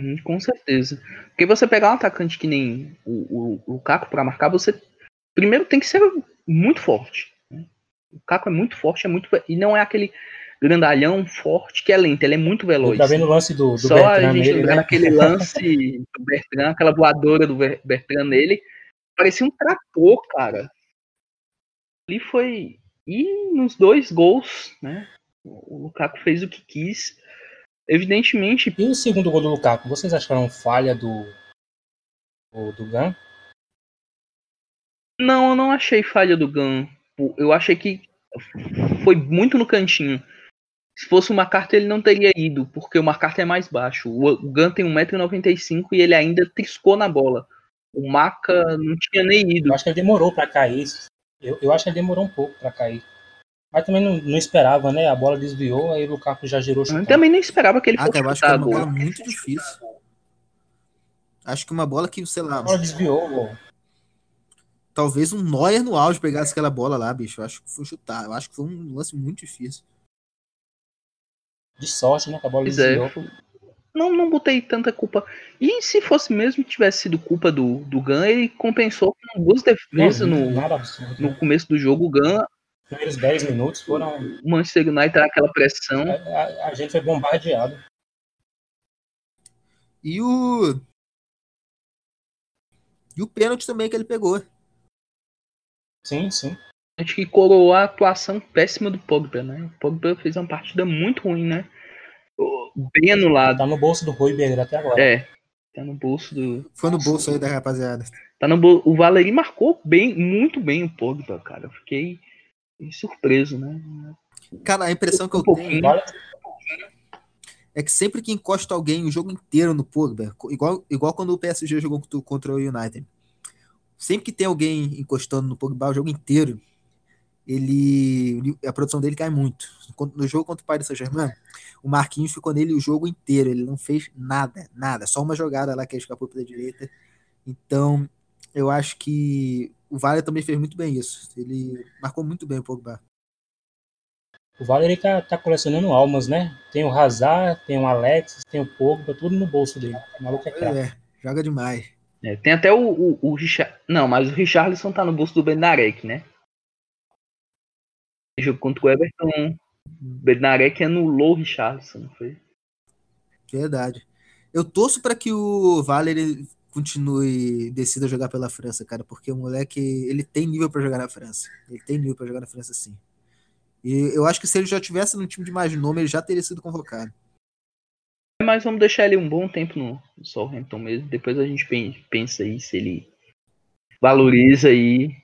Hum, Com certeza. Porque você pegar um atacante que nem o, o, o Lukaku pra marcar, você primeiro tem que ser muito forte. né? O Lukaku é muito forte, é muito e não é aquele grandalhão forte que é lento, ele é muito veloz. Pra ver no lance do, do Só Bertrand a gente nele, lembrar né? aquele lance do Bertrand, aquela voadora do Bertrand nele, parecia um trator, cara. Ali foi. E nos dois gols, né? O Lukaku fez o que quis. Evidentemente, E o segundo gol do Lukaku, vocês acharam falha do do, do Gan? não, eu não achei falha do Gun. Eu achei que foi muito no cantinho. Se fosse uma carta, ele não teria ido, porque o Macarta é mais baixo. O Gun tem 1,95m e ele ainda triscou na bola. O Maca não tinha nem ido. Eu acho que ele demorou pra cair. Eu, eu acho que ele demorou um pouco pra cair. Mas também não, não esperava, né? A bola desviou, aí o Lukaku já girou Eu chutando. também nem esperava que ele Ah, fosse cara, eu acho que era uma gol. bola muito difícil. Acho que uma bola que, sei lá, A bola desviou, pô. talvez um Neuer no auge pegasse aquela bola lá, bicho. Eu acho que foi chutar. Eu acho que foi um lance muito difícil. de sorte, né? Que a bola Pois é, desviou. Não, não botei tanta culpa. E se fosse mesmo que tivesse sido culpa do, do Gun, ele compensou com duas defesas no, no né? começo do jogo. O Gun. Primeiros 10 minutos foram. O Manchester United aquela pressão. A, a, a, gente foi bombardeado. E o. E o pênalti também que ele pegou. Sim, sim. Acho que coroou a atuação péssima do Pogba, né? O Pogba fez uma partida muito ruim, né? Bem anulado. Tá no bolso do Royberger até agora. É. Tá no bolso do. Foi no bolso aí da rapaziada. Tá no bolso. O Valeri marcou bem, muito bem o Pogba, cara. Eu fiquei surpreso, né? Cara, a impressão que eu um tenho é que sempre que encosta alguém o jogo inteiro no Pogba, igual, igual quando o PSG jogou contra o United. Sempre que tem alguém encostando no Pogba o jogo inteiro, ele a produção dele cai muito. No jogo contra o Paris Saint-Germain, o Marquinhos ficou nele o jogo inteiro, ele não fez nada, nada, só uma jogada lá que ele escapou pela direita. Então, eu acho que o Vale também fez muito bem isso. Ele marcou muito bem o Pogba. O Vale tá, tá colecionando almas, né? Tem o Hazard, tem o Alex, tem o Pogba, tudo no bolso dele. O maluco é craque. É, joga demais. É, tem até o, o, o Richard... Não, mas o Richarlison tá no bolso do Benarek, né? Jogo contra o Everton, Bednarek anulou o Richardson, não foi? Verdade. Eu torço para que o Valer continue, decida jogar pela França, cara, porque o moleque, ele tem nível para jogar na França. Ele tem nível para jogar na França, sim. E eu acho que se ele já tivesse no time de mais nome, ele já teria sido convocado. Mas vamos deixar ele um bom tempo no Southampton mesmo. Depois a gente pensa aí se ele valoriza aí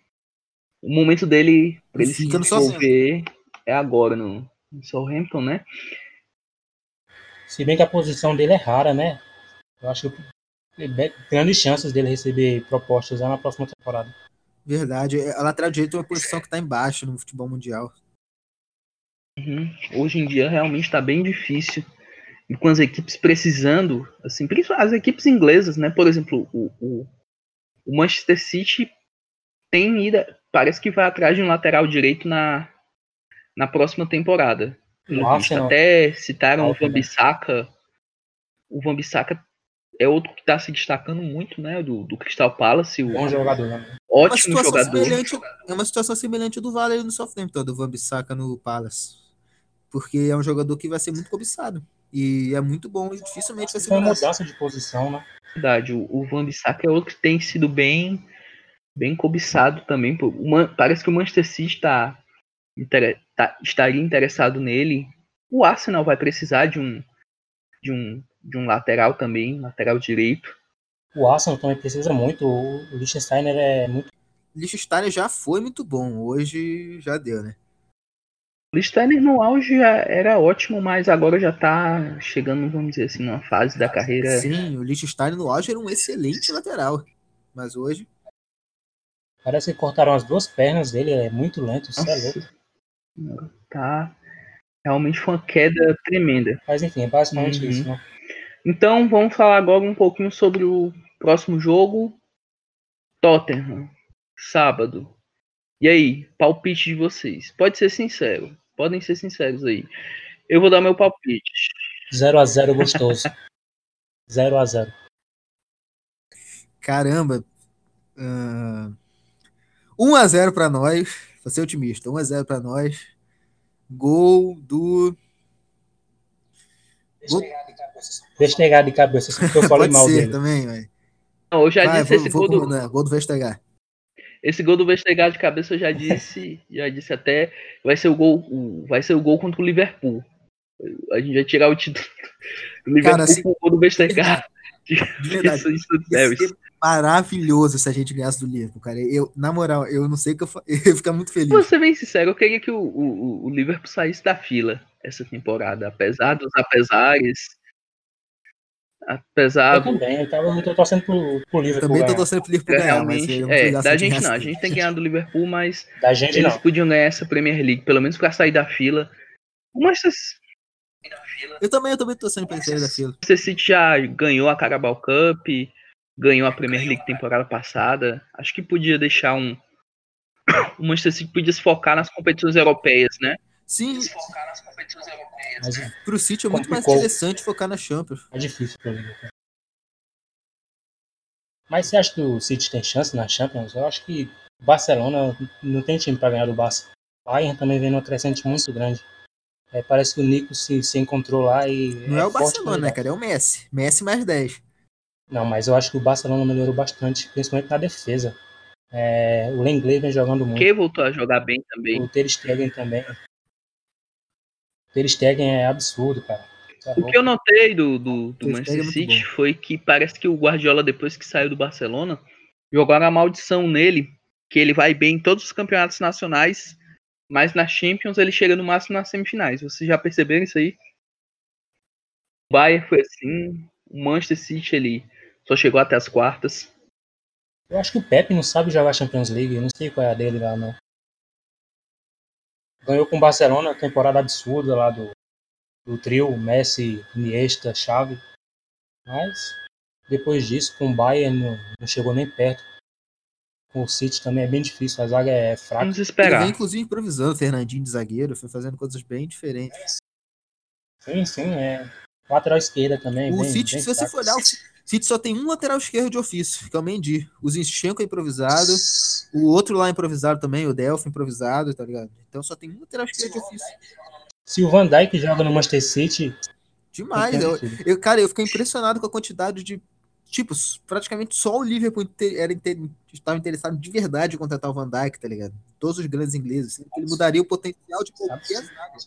o momento dele para ele se desenvolver é agora no, no Southampton, né? Se bem que a posição dele é rara, né? Eu acho que grandes chances dele receber propostas já na próxima temporada. Verdade. A lateral direita é uma posição que está embaixo no futebol mundial. Uhum. Hoje em dia realmente está bem difícil. E com as equipes precisando, assim, principalmente as equipes inglesas, né? Por exemplo, o, o, o Manchester City tem ido, parece que vai atrás de um lateral direito na, na próxima temporada. Nossa, até citaram o Van Bissaka. O Van Bissaka é outro que está se destacando muito, né? Do, do Crystal Palace. O... Bom jogador, né? Ótimo é jogador. É uma situação semelhante do Vale no Southampton, do Van Bissaka no Palace. Porque é um jogador que vai ser muito cobiçado. E é muito bom e dificilmente vai ser uma mudança de posição, né? Verdade, o, o Van Bissaka é outro que tem sido bem bem cobiçado também. parece que o Manchester City tá, tá, estaria interessado nele. O Arsenal vai precisar de um, de um, de um lateral também, lateral direito. O Arsenal também precisa muito. O Liechtenstein é muito. Liechtenstein já foi muito bom, hoje já deu, né? O Liechtenstein no auge já era ótimo, mas agora já tá chegando, vamos dizer assim, numa fase da carreira. Sim, o Liechtenstein no auge era um excelente lateral, mas hoje Parece que cortaram as duas pernas dele, é muito lento, isso é louco. Tá. Realmente foi uma queda tremenda. Mas enfim, é basicamente uhum. isso, né? Então vamos falar agora um pouquinho sobre o próximo jogo. Tottenham, sábado. E aí, palpite de vocês? Pode ser sincero. Podem ser sinceros aí. Eu vou dar meu palpite. 0 a 0 gostoso. 0 a 0 Caramba. Uh, 1x0 para nós. Vou ser otimista. 1x0 para nós. Gol do. Gol... Deixa negar de cabeça, que eu falei mal dele. também, velho. Não, eu já Vai, disse vou, esse vou gol do... gol do Vestegar. Esse gol do Vestegar de cabeça eu já disse, já disse até, vai ser o gol, vai ser o gol contra o Liverpool. A gente vai tirar o título do Liverpool Cara, assim, com o gol do Vestegar. De verdade, isso, isso, maravilhoso se a gente ganhasse do Liverpool, cara. Eu, na moral, eu não sei o que eu, eu ia ficar muito feliz. Vou ser bem sincero, eu queria que o, o, o Liverpool saísse da fila essa temporada, apesar dos apesares. Apesar. Eu também, eu, tava, eu tô torcendo pro, pro Liverpool. Também tô torcendo pro Liverpool ganhar, realmente, é, da gente não, a gente tem ganhar do Liverpool, mas da gente eles não. podiam ganhar essa Premier League, pelo menos pra sair da fila. O Manchester eu também, eu também tô torcendo pra sair da fila. O Manchester City já ganhou a Carabao Cup, ganhou a Premier League temporada passada. Acho que podia deixar um. O Manchester City podia se focar nas competições europeias, né? Sim, focar nas competições europeias. Mas né? pro City é muito mais interessante focar na Champions. é difícil pro Liverpool. Mas você acha que o City tem chance na Champions? Eu acho que o Barcelona não tem time para ganhar do Barça. O Bayern também vem numa crescente muito grande. É, parece que o Nico se, se encontrou lá e. Não é, o forte Barcelona, né, cara? É o Messi. Messi mais 10. Não, mas eu acho que o Barcelona melhorou bastante, principalmente na defesa. É, o Lenglet vem jogando muito. Que voltou a jogar bem também. O Ter Stegen também. O Ter Stegen é absurdo, cara. Tá O que eu notei do, do, do Manchester é muito City foi que parece que o Guardiola, depois que saiu do Barcelona, jogaram a maldição nele, que ele vai bem em todos os campeonatos nacionais, mas na Champions ele chega no máximo nas semifinais. Vocês já perceberam isso aí? O Bayern foi assim, o Manchester City ele só chegou até as quartas. Eu acho que o Pepe não sabe jogar Champions League, eu não sei qual é a dele lá, não. Ganhou com o Barcelona, temporada absurda lá do, do trio, Messi, Iniesta, Xavi. Mas, depois disso, com o Bayern não, não chegou nem perto. O City também é bem difícil, a zaga é fraca. Vamos Ele esperar. vem, inclusive, improvisando o Fernandinho de zagueiro, foi fazendo coisas bem diferentes. Sim, sim, é. Lateral esquerda também. O bem, City, bem se você fraco. for olhar, o City só tem um lateral esquerdo de ofício, que é o Mendy. O Zinchenko é improvisado, o outro lá é improvisado também, o Delphi improvisado, tá ligado? Então só tem um lateral esquerdo de ofício. Se o Van Dijk joga no Manchester City, Demais. Eu, eu- cara, eu fiquei impressionado com a quantidade de. Tipo, praticamente só o Liverpool era estava interessado de verdade em contratar o Van Dijk, tá ligado? Todos os grandes ingleses. Ele mudaria o potencial de qualquer.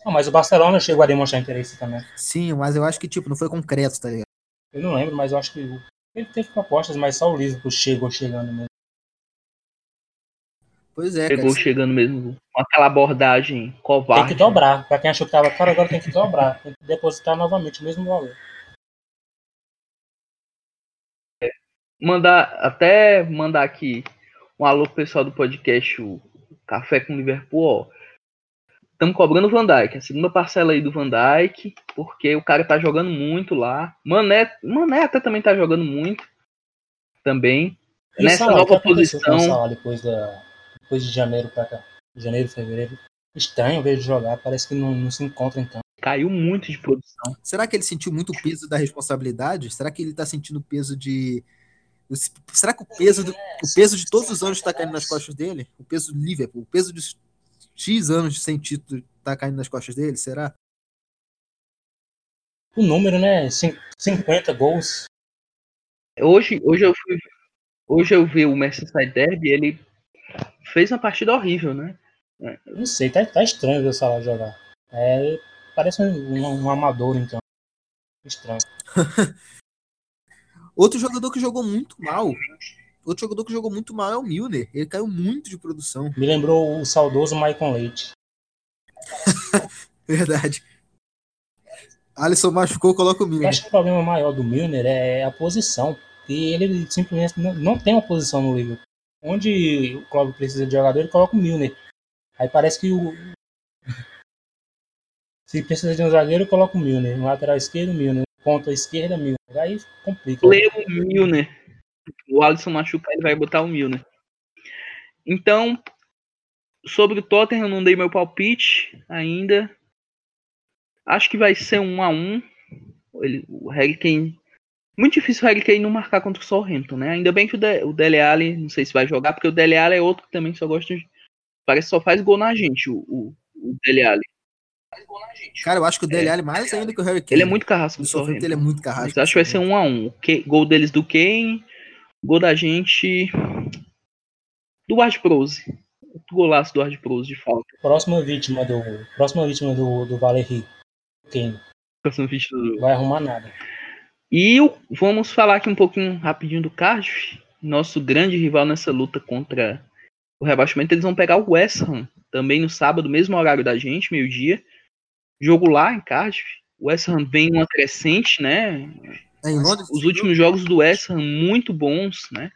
Não, mas o Barcelona chegou a demonstrar interesse também. Sim, mas eu acho que, tipo, não foi concreto, tá ligado? Eu não lembro, mas eu acho que ele teve propostas, mas só o Liverpool chegou chegando mesmo. Pois é, cara. Pegou chegando mesmo com aquela abordagem Tem covarde. que dobrar. Pra quem achou que tava caro, agora tem que dobrar. Tem que depositar novamente o mesmo valor. Mandar até mandar aqui um alô pro pessoal do podcast o Café com Liverpool, ó. Estamos cobrando o Van Dijk, a segunda parcela aí do Van Dijk, porque o cara tá jogando muito lá. Mané, Mané até também tá jogando muito também. E Nessa Salah, o que nova o posição, Salah depois, da, depois de janeiro pra cá. Janeiro, fevereiro. Estranho ver ele jogar, parece que não, não se encontra então. caiu muito de produção. Será que ele sentiu muito o peso da responsabilidade? Será que ele tá sentindo o peso de. Será que o peso, do- o peso de todos os anos tá caindo nas costas dele? O peso do Liverpool, o peso de X anos sem título tá caindo nas costas dele? Será? O número, né? Cin- 50 gols. Hoje, hoje eu fui, hoje eu vi o Merseyside Derby, ele fez uma partida horrível, né? Não sei, tá, tá estranho ver o Salah jogar. É, parece um, um- um amador, então. Estranho. Outro jogador que jogou muito mal. Outro jogador que jogou muito mal é o Milner. Ele caiu muito de produção. Me lembrou o saudoso Maicon Leite. Verdade. Alisson machucou, coloca o Eu Milner. acho que o problema maior do Milner é a posição. E ele simplesmente não, não tem uma posição no Liverpool. Onde o Klopp precisa de jogador, ele coloca o Milner. Aí parece que o. Se precisa de um zagueiro, coloca o Milner. No lateral esquerdo, Milner. Ponta esquerda, Milner. Aí complica. Leu o Milner. O Alisson machucar, ele vai botar o Milner. Então, sobre o Tottenham, eu não dei meu palpite ainda. Acho que vai ser um a um. Ele, o Harry Kane. Muito difícil o Harry Kane não marcar contra o Southampton, né? Ainda bem que o, De, o Dele Alli, não sei se vai jogar, porque o Dele Alli é outro que também só gosta de. Parece que só faz gol na gente, o, o, o Dele Alli. Cara, eu acho que o Dele Alli mais ainda que o Harry Kane. Ele é muito carrasco No do Southampton Southampton. ele é muito carrasco. Mas acho que vai ser um a um. O que- Gol deles do Kane, gol da gente do Ward Prose. Outro Golaço do Ward Prose de falta. Próxima vítima do. Próxima vítima do, do Valeri. Quem? Próximo vídeo do- Vai arrumar nada. E o- vamos falar aqui um pouquinho rapidinho do Cardiff. Nosso grande rival nessa luta contra o rebaixamento. Eles vão pegar o West Ham também no sábado, mesmo horário da gente, meio-dia. Jogo lá em Cardiff. O West Ham vem uma crescente, né? É os últimos jogos do West Ham muito bons, né?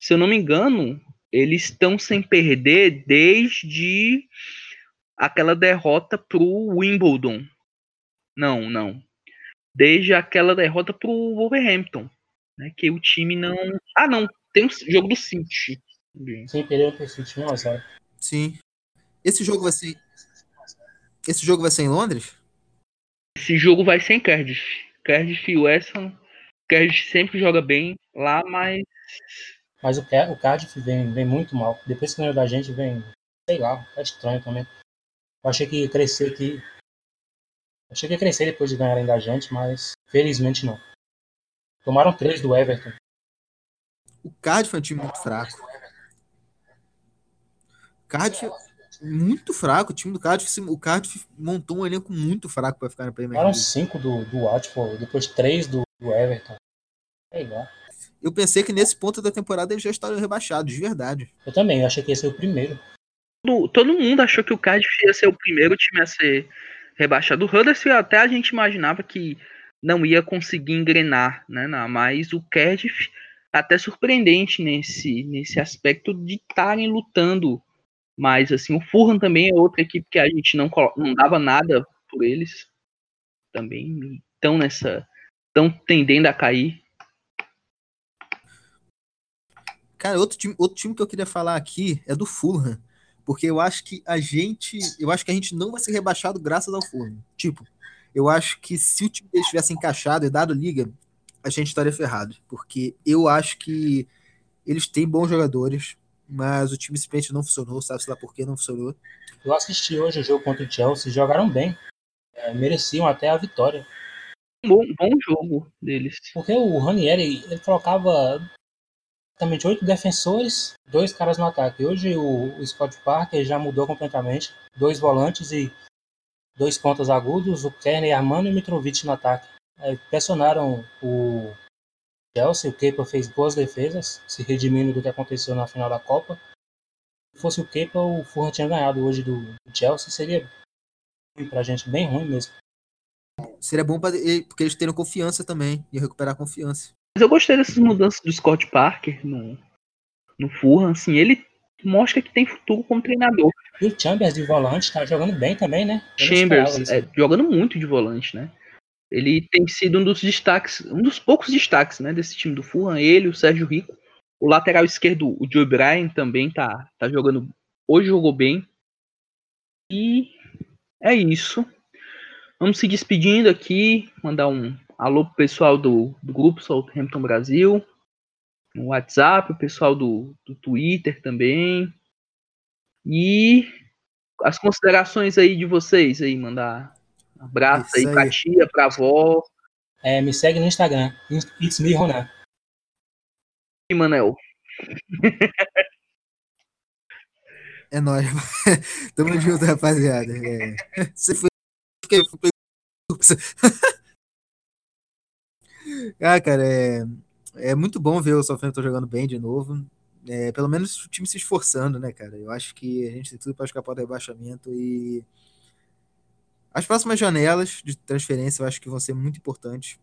Se eu não me engano, eles estão sem perder desde aquela derrota pro Wimbledon. Não, não. Desde aquela derrota pro Wolverhampton, né? Que o time não. Ah, não. Tem um jogo do City. Sem perder o City 1 a 0. Sim. Esse jogo vai ser. Esse jogo vai ser em Londres? Esse jogo vai ser em Cardiff. Cardiff e West Ham. Cardiff sempre joga bem lá, mas Mas o, o Cardiff vem, vem muito mal. Depois que ganhou da gente, vem. Sei lá, é estranho também. Eu achei que ia crescer aqui. Achei que ia crescer depois de ganharem da gente, mas felizmente não. Tomaram três do Everton. O Cardiff é um time muito fraco. Cardiff muito fraco. O time do Cardiff, o Cardiff montou um elenco muito fraco para ficar na Premier League. cinco do, do Watford, depois três do, do Everton. Sei lá. Eu pensei que nesse ponto da temporada eles já estariam rebaixados, de verdade. Eu também, eu achei que ia ser o primeiro. todo, todo mundo achou que o Cardiff ia ser o primeiro time a ser rebaixado. O Huddersfield até a gente imaginava que não ia conseguir engrenar, né? na- Mas o Cardiff até surpreendente nesse, nesse aspecto de estarem lutando. Mas assim, o Fulham também é outra equipe que a gente não, não dava nada por eles. Também estão nessa. estão tendendo a cair. Cara, outro time, outro time que eu queria falar aqui é do Fulham. Porque eu acho que a gente. Eu acho que a gente não vai ser rebaixado graças ao Fulham. Tipo, eu acho que se o time deles tivesse encaixado e dado liga, a gente estaria ferrado. Porque eu acho que eles têm bons jogadores, mas o time simplesmente não funcionou, sabe-se lá por que não funcionou. Eu assisti hoje o jogo contra o Chelsea, jogaram bem. É, mereciam até a vitória. Um bom, bom jogo deles. Porque o Ranieri, ele colocava exatamente oito defensores, dois caras no ataque. Hoje o, o Scott Parker já mudou completamente. Dois volantes e dois pontas agudos, o Kerner, Armando e o Mitrovic no ataque. Aí pressionaram o Chelsea, o Kepa fez boas defesas, se redimindo do que aconteceu na final da Copa. Se fosse o Kepa, o Fulham tinha ganhado hoje do, Chelsea, seria ruim pra gente, bem ruim mesmo. Seria bom pra, porque eles teriam confiança também, e recuperar a confiança. Mas eu gostei dessas mudanças do Scott Parker no, no Fulham. Assim, ele mostra que tem futuro como treinador. E o Chambers de volante tá jogando bem também, né? Eu Chambers é, jogando muito de volante, né? Ele tem sido um dos destaques, um dos poucos destaques, né, desse time do Fulham. Ele, o Sérgio Rico, o lateral esquerdo, o Joe Bryan também tá, tá jogando. Hoje jogou bem. E é isso. Vamos se despedindo aqui, mandar um alô pro pessoal do, do grupo Southampton Brasil, no WhatsApp, o pessoal do, do Twitter também. E as considerações aí de vocês aí, mandar um abraço aí Isso pra aí. tia, pra avó. É, me segue no Instagram, It's Me Ronan. E Manel, É nóis. Tamo junto, rapaziada. É. Você foi. fiquei- Ah, cara, é, é muito bom ver o Southampton jogando bem de novo. É, pelo menos o time se esforçando, né, cara? Eu acho que a gente tem tudo para escapar do rebaixamento e as próximas janelas de transferência eu acho que vão ser muito importantes.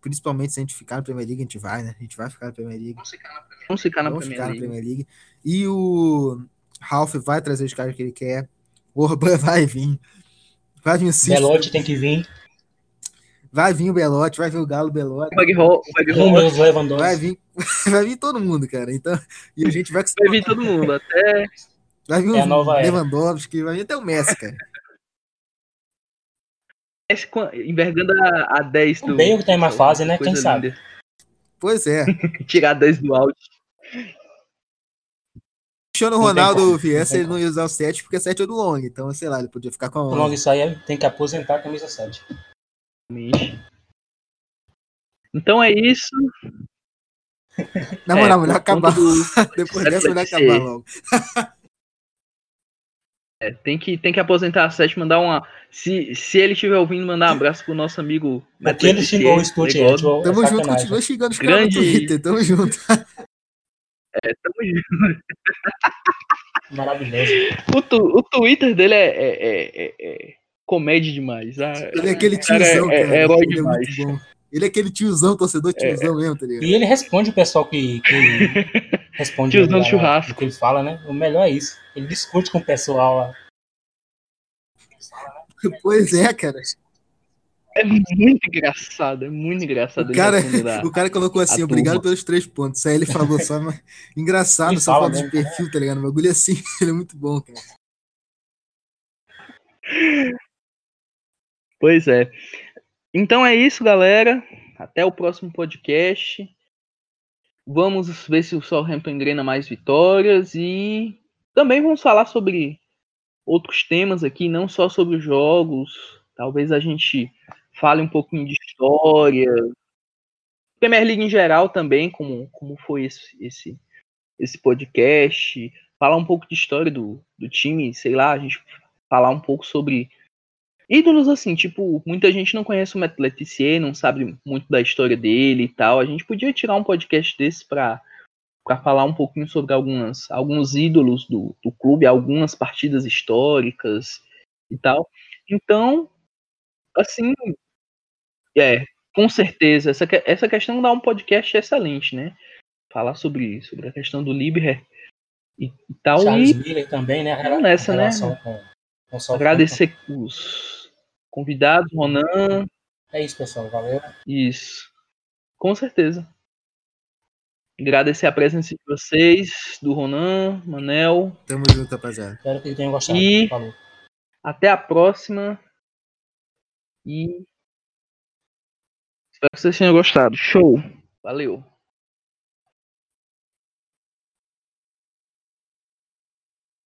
Principalmente se a gente ficar na Premier League, a gente vai, né? A gente vai ficar na Premier League. Vamos ficar na primeira. vamos ficar na Vamos Premier ficar na League. Premier League. E o Ralph vai trazer os caras que ele quer. O Orban vai vir. Vai vir o Cícero, Belotti tem que vir. Vai vir o Belote, vai vir o Galo Belote. Vai Lewandowski. vir, vai vir todo mundo, cara. Então, e a gente vai vai vir todo mundo, até vai vir É o. Lewandowski, vai vir até o Messi, cara. Envergando a, a 10 do. O Bale que tá em má fase, né? Quem sabe? É. Pois é. Tirar 10 do áudio. Cristiano Não tem Ronaldo como, viesse, tem ele não ia usar o 7 porque 7 é do Long. Então, sei lá, ele podia ficar com a O Long 11. isso aí tem que aposentar a camisa 7. Então é isso. Na moral, É, melhor acabar. do- Depois dessa, melhor acabar logo. é, tem, que, tem que aposentar a 7, mandar uma. Se, se ele estiver ouvindo, mandar um abraço pro nosso amigo. Porque ele xingou o. Negócio. é Tamo junto, sacanagem. continua xingando os caras no Grande- Twitter. Tamo junto. Tamo junto. Maravilhoso. O, tu- o Twitter dele é, é- é- é- é comédia demais. ah, Ele é aquele tiozão, é, cara. é herói é demais. Ele é aquele tiozão, torcedor tiozão mesmo, tá ligado? E ele responde o pessoal que, que responde Tiozão churrasco. o que ele fala, né? O melhor é isso. Ele discute com o pessoal lá. Pois é, cara. É muito engraçado, é muito engraçado. O cara, o cara colocou assim, a obrigado turma. pelos três pontos. Aí ele falou só, mas engraçado, Ele só fala foto de perfil, tá ligado? O bagulho é assim, ele é muito bom, cara. Pois é. Então é isso, galera. Até o próximo podcast. Vamos ver se o Southampton engrena mais vitórias e também vamos falar sobre outros temas aqui, não só sobre os jogos. Talvez a gente fale um pouquinho de história, Premier League em geral também, como, como foi esse, esse, esse podcast, falar um pouco de história do, do time, sei lá, a gente falar um pouco sobre ídolos assim, tipo, muita gente não conhece o Matt Letizier, não sabe muito da história dele e tal. A gente podia tirar um podcast desse para para falar um pouquinho sobre algumas, alguns ídolos do, do clube, algumas partidas históricas e tal. Então, assim, é, com certeza, essa, essa questão dá um podcast excelente, né? Falar sobre, sobre a questão do Liber e, e tal. Charles e Miller também, né? A nessa, né? relação com, com. Agradecer os convidados, Ronan. É isso, pessoal. Valeu. Isso. Com certeza. Agradecer a presença de vocês, do Ronan, Manel. Tamo junto, rapaziada. Espero que tenham gostado. E- Falou. Até a próxima. E espero que vocês tenham gostado. Show. Valeu.